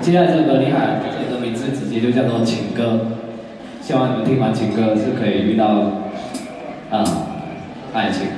接下来这首歌厉害，这首歌名字直接就叫做情歌，希望你们听完情歌是可以遇到啊爱情。